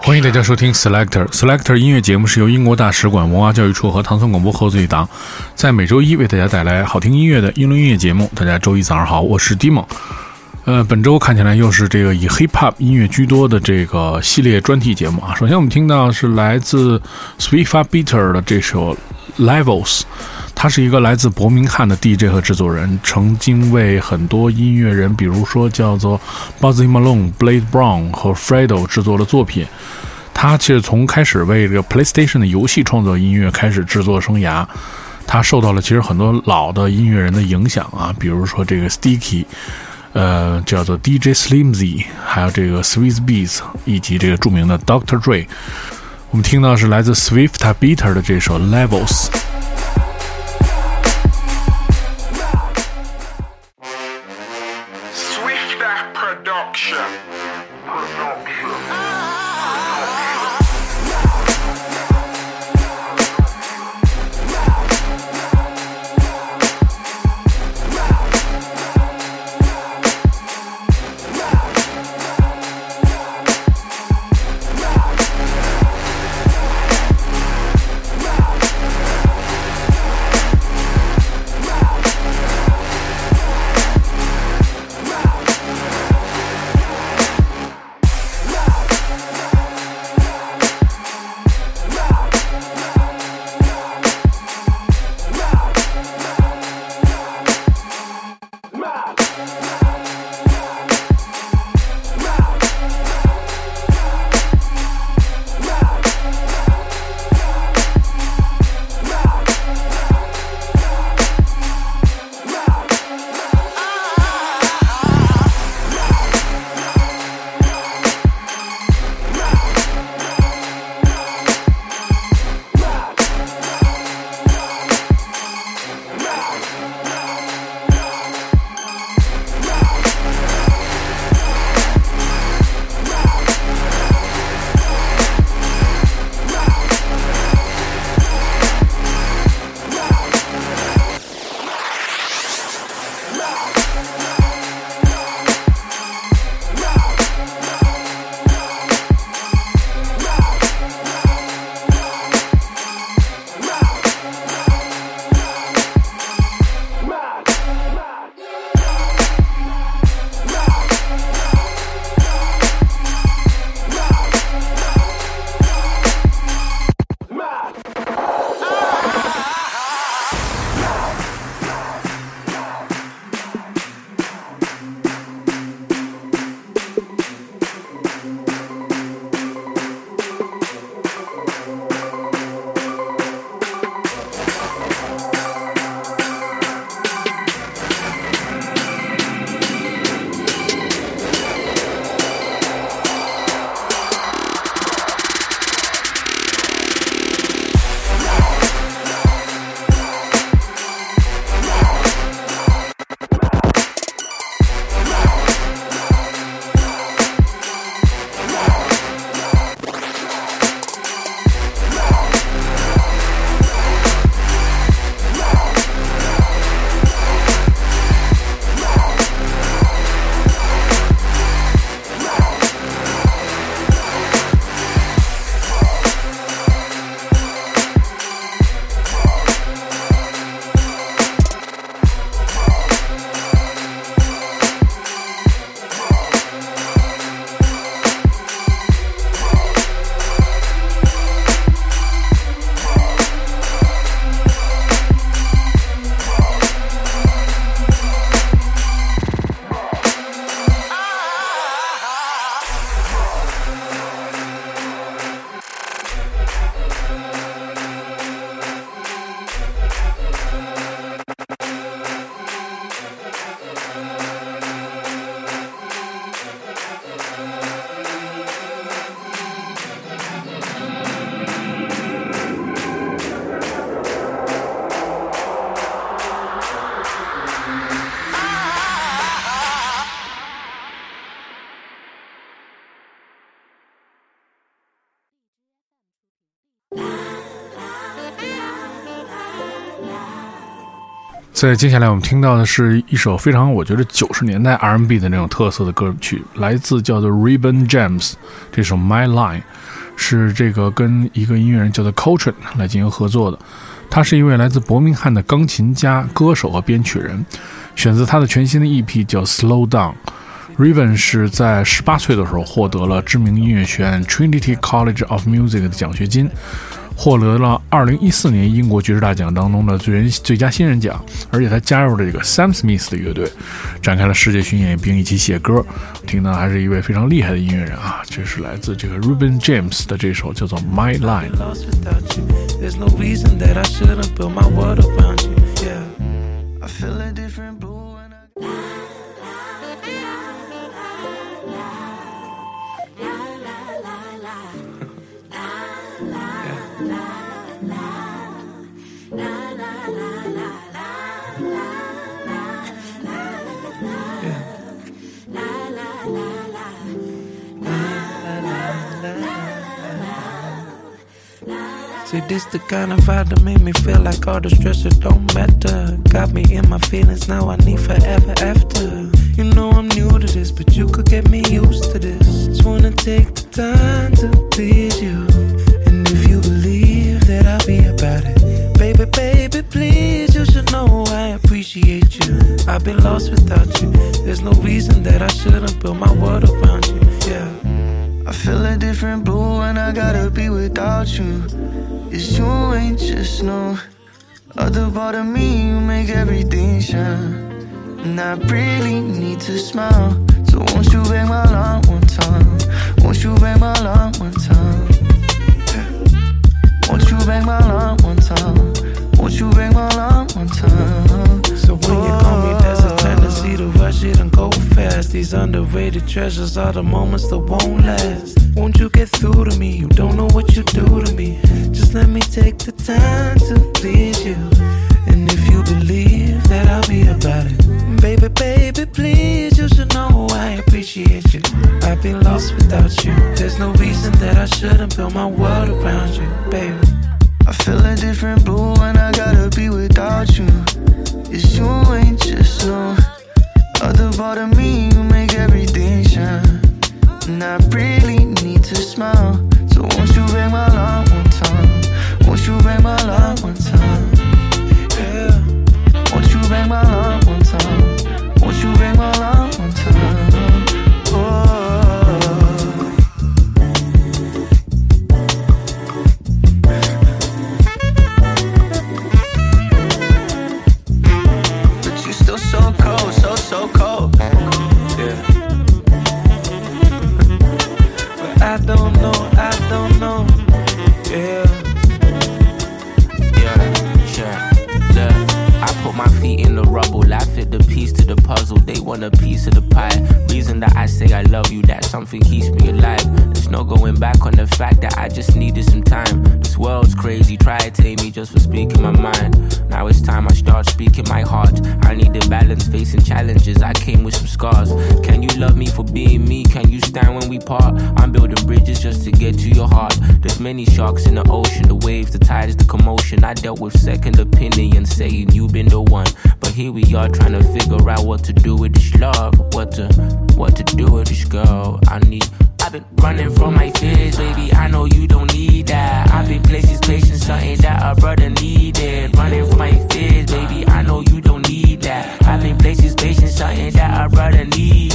欢迎大家收听 Selector Selector 音乐节目，是由英国大使馆文化教育处和唐宋广播合作一档，在每周一为大家带来好听音乐的英伦音乐节目。大家周一早上好，我是 Dimo。呃，本周看起来又是这个以 Hip Hop 音乐居多的这个系列专题节目啊。首先我们听到是来自 Sweetfa Bitter 的这首 Levels。他是一个来自伯明翰的 DJ 和制作人，曾经为很多音乐人，比如说叫做 Buzzy Malone、Blade Brown 和 Fredo 制作了作品。他其实从开始为这个 PlayStation 的游戏创作音乐开始制作生涯，他受到了其实很多老的音乐人的影响啊，比如说这个 Sticky，呃，叫做 DJ Slimzy，还有这个 Swiss Beats，以及这个著名的 Dr. Dre。我们听到是来自 Swifta Beater 的这首 Levels。Production. 在接下来我们听到的是一首非常我觉得九十年代 R&B 的那种特色的歌曲，来自叫做 Ribbon James 这首 My Line，是这个跟一个音乐人叫做 Coltrane 来进行合作的。他是一位来自伯明翰的钢琴家、歌手和编曲人，选择他的全新的 EP 叫 Slow Down。Ribbon 是在十八岁的时候获得了知名音乐学院 Trinity College of Music 的奖学金。获得了二零一四年英国爵士大奖当中的最人最佳新人奖，而且他加入了这个 Sam Smith 的乐队，展开了世界巡演，并一起写歌。听到还是一位非常厉害的音乐人啊！这是来自这个 Ruben James 的这首叫做 My Line。See, this the kind of vibe that made me feel like all the stress it don't matter. Got me in my feelings, now I need forever after. You know I'm new to this, but you could get me used to this. Just wanna take the time to please you. And if you believe that I'll be about it, baby, baby, please, you should know I appreciate you. I've been lost without you. There's no reason that I shouldn't build my world around you. Yeah. I feel a different blue and I gotta be without you. Cause you ain't just no other part of me. You make everything shine. And I really need to smile. So won't you bang my line one time? Won't you bang my line one time? Won't you bang my line one time? Won't you bang my line one time? So when you oh. And go fast. These underrated treasures are the moments that won't last. Won't you get through to me? You don't know what you do to me. Just let me take the time to please you. And if you believe that I'll be about it, baby, baby, please, you should know I appreciate you. I've been lost without you. There's no reason that I shouldn't build my world around you, baby. I feel a different blue when I gotta be without you. Cause you ain't just no other part of me. You make everything shine. And I really need to smile. Want a piece of the pie. Reason that I say I love you, that something keeps me alive. There's no going back on the fact that I just needed some time. This world's crazy. Try to tame me just for speaking my mind. Now it's time I start speaking my heart. I need the balance, facing challenges. I came with some scars. Can you love me for being me? Can you stand when we part? I'm building bridges just to get to your heart. There's many sharks in the ocean, the waves, the tides, the commotion. I dealt with second opinion, saying you've been the one. But here we are trying to figure out what to do with this love, what to what to do with this girl. I need I've been running from my fears, baby. I know you don't need that. I've been places, patience, something that a brother needed. Running from my fears, baby. I know you don't need that. I've been places, patience, something that a brother needed.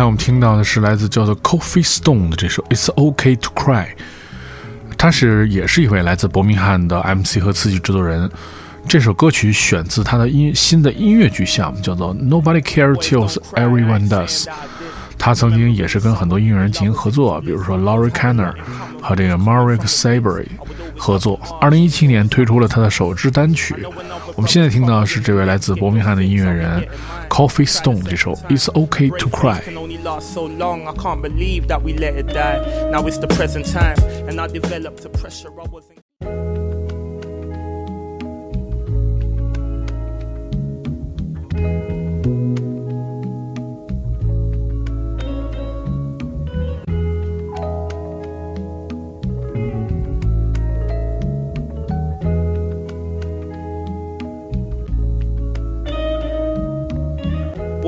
接下来我们听到的是来自叫做 Coffee Stone 的这首 It's OK to Cry，他是也是一位来自伯明翰的 MC 和词曲制作人。这首歌曲选自他的音新的音乐剧项目，叫做 Nobody Care Till Everyone Does。他曾经也是跟很多音乐人进行合作，比如说 Laurie Kenner 和这个 Marek Sabry 合作。二零一七年推出了他的首支单曲。我们现在听到的是这位来自伯明翰的音乐人 Coffee Stone 这首 It's OK to Cry。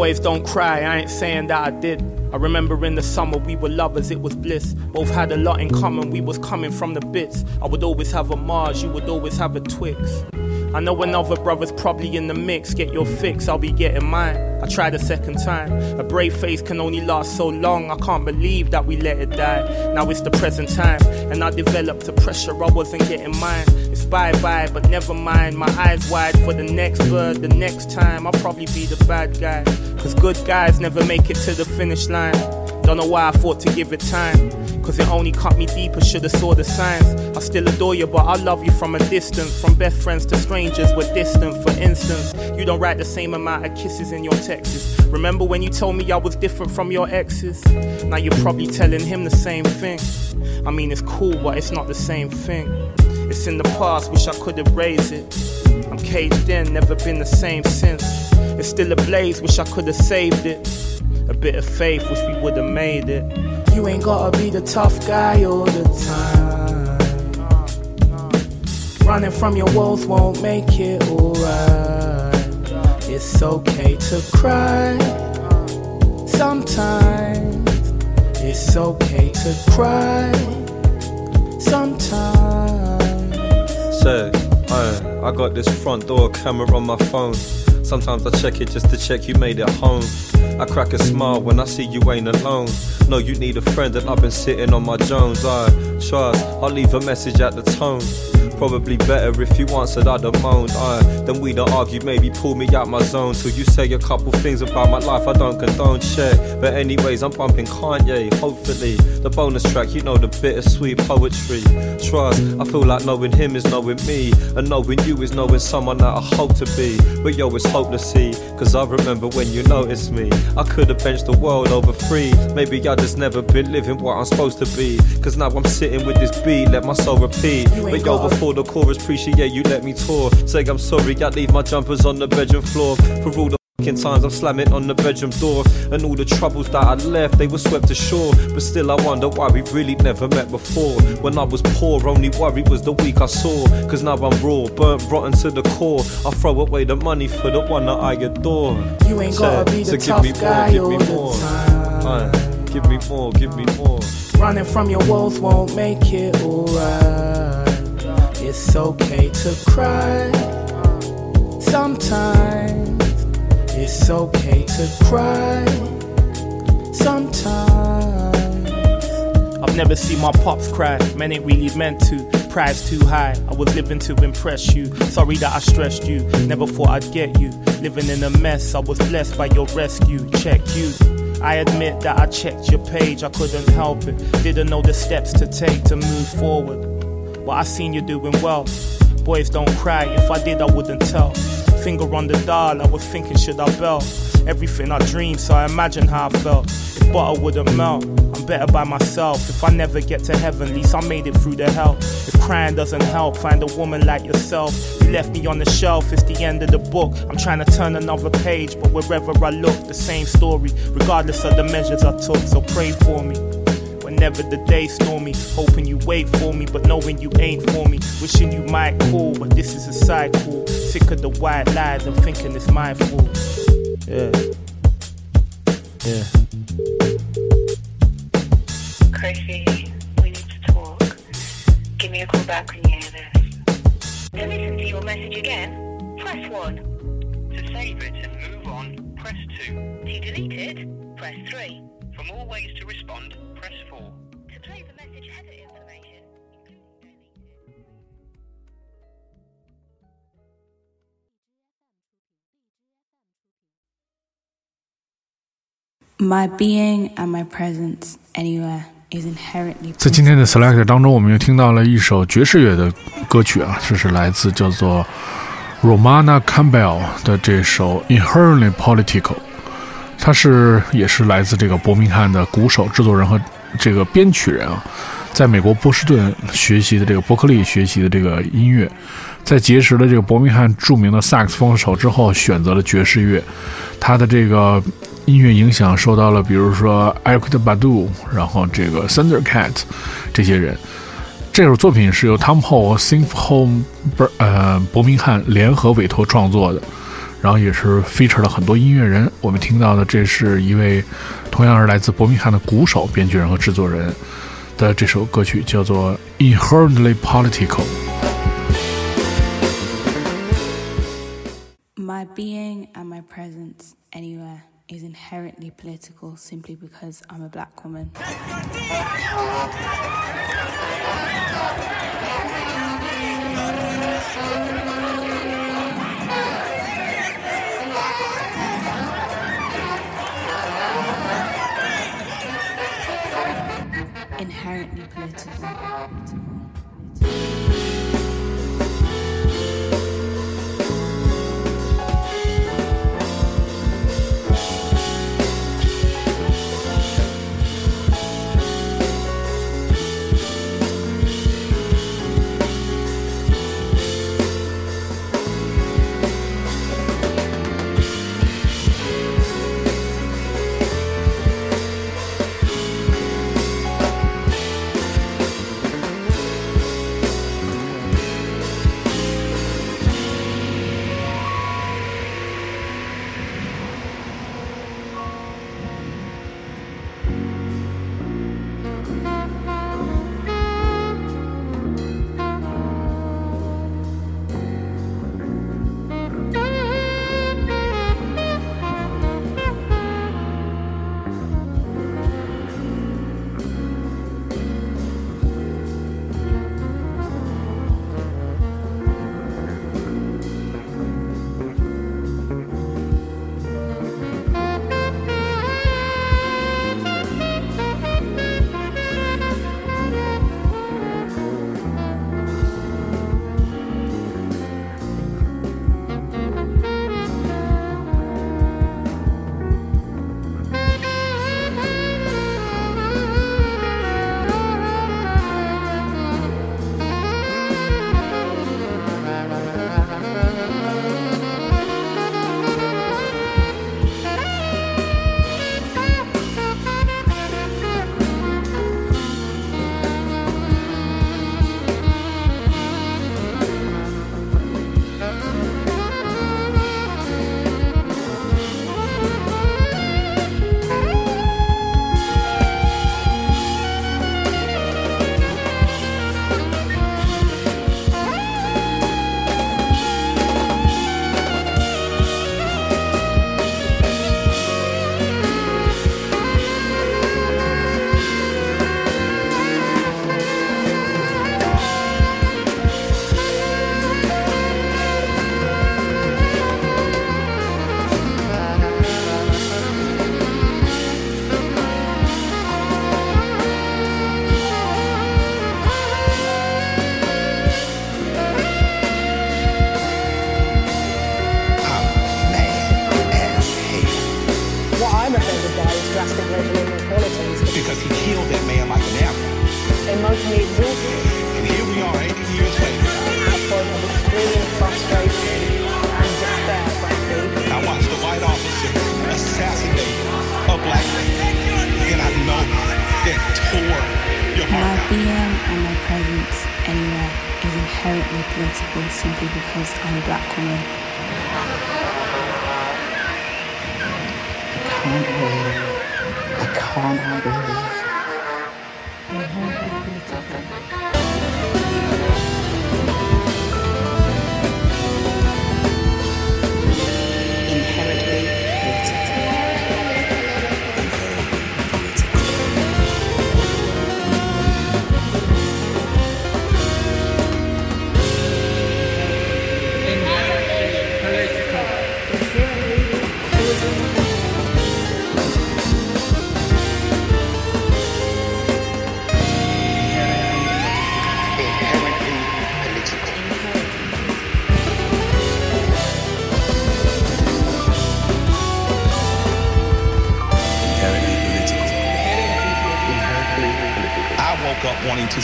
Boys don't cry, I ain't saying that I did. I remember in the summer we were lovers, it was bliss. Both had a lot in common, we was coming from the bits. I would always have a Mars, you would always have a Twix. I know another brother's probably in the mix. Get your fix, I'll be getting mine. I tried a second time. A brave face can only last so long. I can't believe that we let it die. Now it's the present time, and I developed a pressure I wasn't getting mine. It's bye bye, but never mind. My eyes wide for the next bird. The next time I'll probably be the bad guy. Cause good guys never make it to the finish line. Don't know why I thought to give it time. Cause it only cut me deeper, should've saw the signs. I still adore you, but I love you from a distance. From best friends to strangers, we're distant. For instance, you don't write the same amount of kisses in your texts. Remember when you told me I was different from your exes? Now you're probably telling him the same thing. I mean, it's cool, but it's not the same thing. It's in the past, wish I could erase it. I'm caged in, never been the same since. It's still ablaze, wish I could have saved it. A bit of faith, wish we would have made it. You ain't gotta be the tough guy all the time. Running from your woes won't make it alright. It's okay to cry sometimes. It's okay to cry sometimes. Say, I, oh, I got this front door camera on my phone. Sometimes I check it just to check you made it home. I crack a smile when I see you ain't alone. No, you need a friend and I've been sitting on my Jones. I trust, I'll leave a message at the tone. Probably better if you answered, I'd have moaned. Uh, then we'd have argued, maybe pull me out my zone. Till you say a couple things about my life I don't condone, shit. But, anyways, I'm bumping Kanye, hopefully. The bonus track, you know, the bittersweet poetry. Trust, I feel like knowing him is knowing me. And knowing you is knowing someone that I hope to be. But yo, it's hope to see. Cause I remember when you noticed me. I could have benched the world over free. Maybe I just never been living what I'm supposed to be. Cause now I'm sitting with this beat, let my soul repeat. But yo, before the chorus, appreciate you let me tour. Say I'm sorry, I leave my jumpers on the bedroom floor. For all the fucking times I'm slamming on the bedroom door. And all the troubles that I left, they were swept ashore. But still, I wonder why we really never met before. When I was poor, only worry was the week I saw. Cause now I'm raw, burnt rotten to the core. I throw away the money for the one that I adore. You ain't gotta be the so tough give me guy more, give me more. give me more, give me more. Running from your woes won't make it alright. It's okay to cry sometimes. It's okay to cry sometimes. I've never seen my pops cry, man, it really meant to. Price too high, I was living to impress you. Sorry that I stressed you, never thought I'd get you. Living in a mess, I was blessed by your rescue. Check you. I admit that I checked your page, I couldn't help it. Didn't know the steps to take to move forward. But I seen you doing well. Boys don't cry, if I did, I wouldn't tell. Finger on the dial, I was thinking, should I bell? Everything I dreamed, so I imagine how I felt. If butter wouldn't melt, I'm better by myself. If I never get to heaven, at least I made it through the hell. If crying doesn't help, find a woman like yourself. You left me on the shelf, it's the end of the book. I'm trying to turn another page, but wherever I look, the same story. Regardless of the measures I took, so pray for me. Whenever the day stormy, hoping you wait for me, but knowing you ain't for me. Wishing you might call, but this is a cycle. Sick of the white lies and thinking it's my fault. Yeah. Yeah. Chrissy, we need to talk. Give me a call back when you hear this. To listen to your message again, press 1. To save it and move on, press 2. To delete it, press 3. For more ways to respond, press 4. To play the message edit information, including deleted. My being and my presence anywhere is inherently 在今天的 Selector 当中，我们又听到了一首爵士乐的歌曲啊，这是来自叫做 Romana Campbell 的这首 Inherently Political。他是也是来自这个伯明翰的鼓手、制作人和这个编曲人啊，在美国波士顿学习的这个伯克利学习的这个音乐，在结识了这个伯明翰著名的萨克斯风手之后，选择了爵士乐。他的这个音乐影响受到了，比如说 Eric Badu，然后这个 Thundercat 这些人。这首作品是由 Tom Hall 和 Symphony 呃伯明翰联合委托创作的，然后也是 feature 了很多音乐人。我们听到的这是一位同样是来自伯明翰的鼓手、编剧人和制作人的这首歌曲，叫做 Inherently Political。 My being and my presence anywhere is inherently political simply because I'm a black woman. Inherently political. political. political. Offended by is racial inequalities. because he killed that man like an apple. Emotionally exhausted, And here we are 80 years later. at a point of extreme frustration and despair, frankly. I watched the white officer assassinate a black man. And I know that tore your My heart out. being and my presence anywhere is inherently political simply because I'm a black woman. can't believe. Can't believe.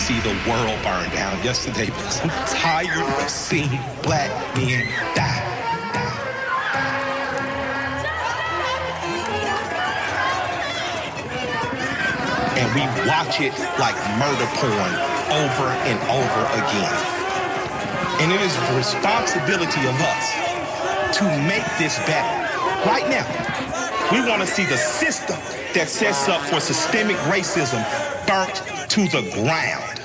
See the world burn down yesterday because I'm tired of seeing black men die. And we watch it like murder porn over and over again. And it is the responsibility of us to make this better. Right now, we want to see the system that sets up for systemic racism burnt to the ground.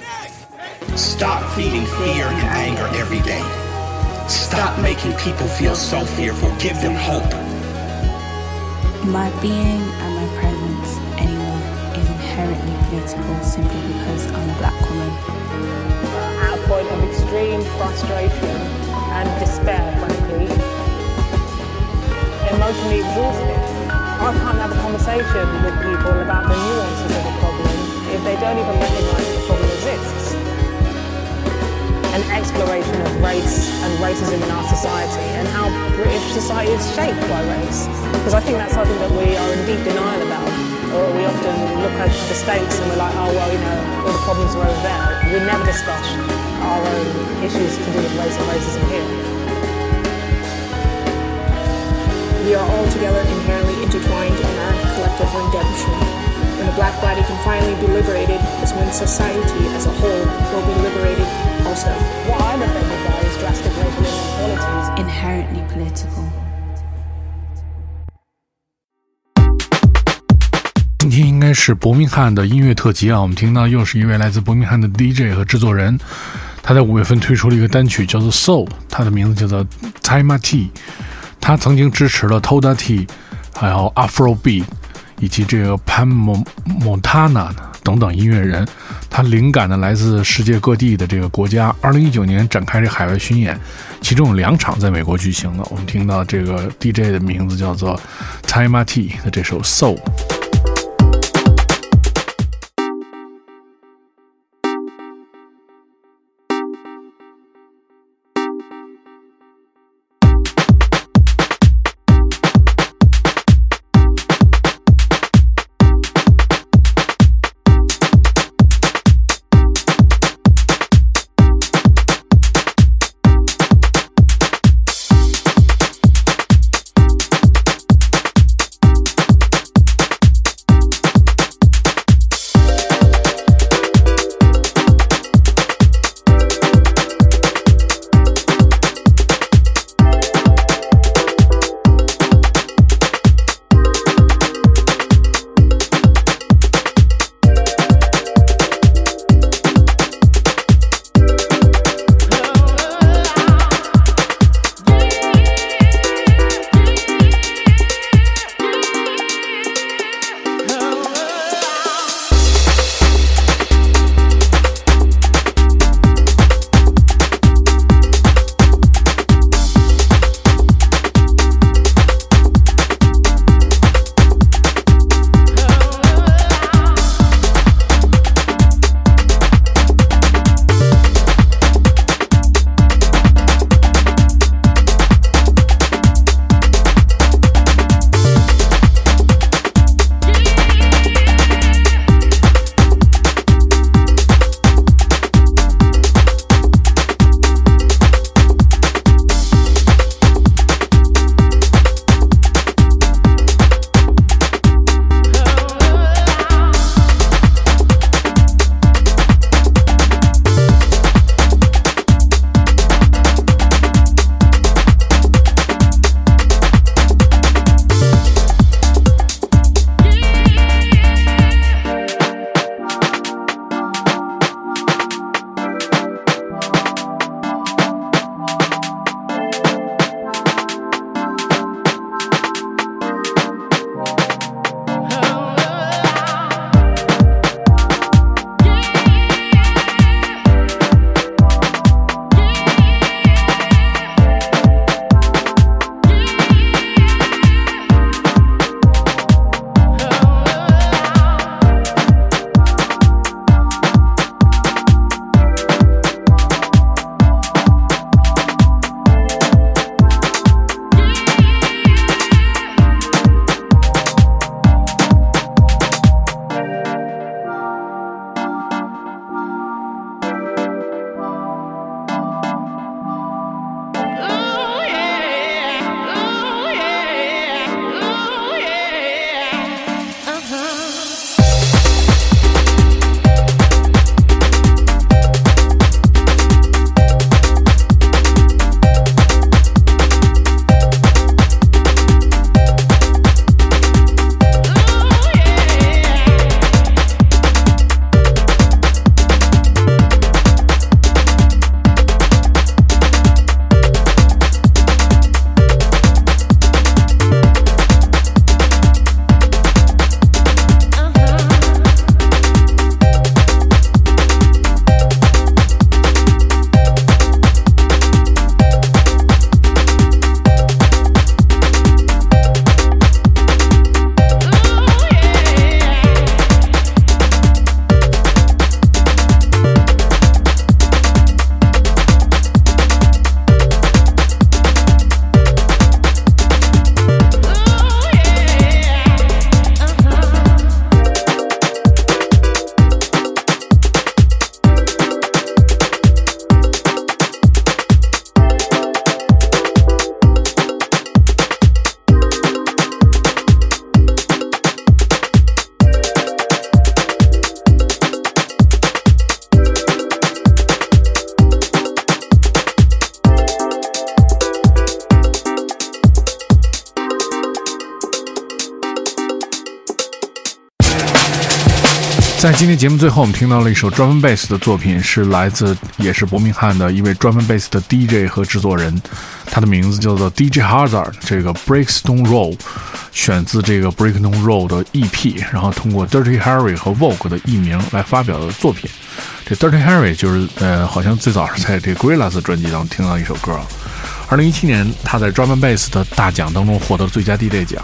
Stop feeding fear and anger every day. Stop making people feel so fearful. Give them hope. My being and my presence anywhere is inherently political simply because I'm a black woman. At a point of extreme frustration and despair, frankly, emotionally exhausted. I can't have a conversation with people about the nuances of the problem if they don't even recognise the problem exists. An exploration of race and racism in our society and how British society is shaped by race. Because I think that's something that we are in deep denial about. Or we often look at the States and we're like, oh, well, you know, all the problems are over there. We never discuss our own issues to do with race and racism here. We are all together inherently intertwined in our collective redemption. When the black body can finally be liberated is when society as a whole will be liberated also. What I'm offended by is drastic racial inequalities. Inherently political. 今天应该是伯明翰的音乐特辑啊，我们听到又是一位来自伯明翰的 DJ 和制作人，他在五月份推出了一个单曲叫做《Soul》，他的名字叫做 Time T。他曾经支持了 Toda T，还有 Afro Beat，以及这个 Pan Montana 等等音乐人。他灵感呢来自世界各地的这个国家。二零一九年展开这海外巡演，其中有两场在美国举行的。我们听到这个 DJ 的名字叫做 Time T 的这首 Soul。在今天节目最后，我们听到了一首 drum bass 的作品，是来自也是伯明翰的一位 drum bass 的 DJ 和制作人，他的名字叫做 DJ Hazard。这个 Breakstone Roll 选自这个 Breakstone Roll 的 EP，然后通过 Dirty Harry 和 Vogue 的艺名来发表的作品。这 Dirty Harry 就是呃，好像最早是在这 Gorillaz 专辑当中听到一首歌。二零一七年，他在 drum bass 的大奖当中获得了最佳 DJ 奖，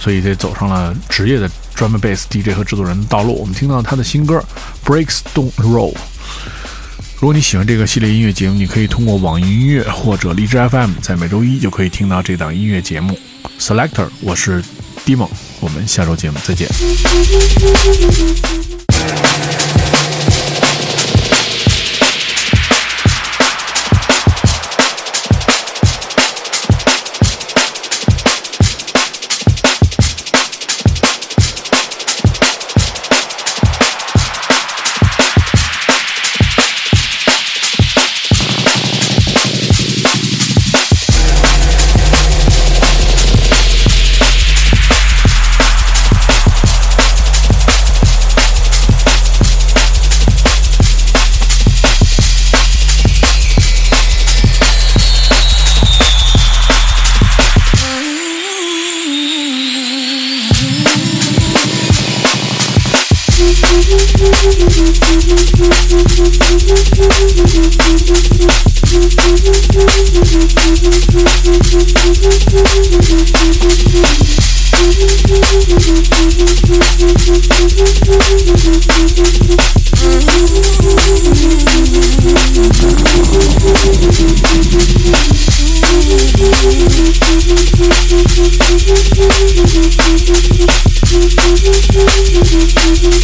所以这走上了职业的。专门 bass DJ 和制作人的道路，我们听到他的新歌《Breaks Don't Roll》。如果你喜欢这个系列音乐节目，你可以通过网易音乐或者荔枝 FM，在每周一就可以听到这档音乐节目。Selector，我是 Dimon，我们下周节目再见。Thank you.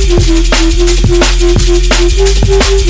you.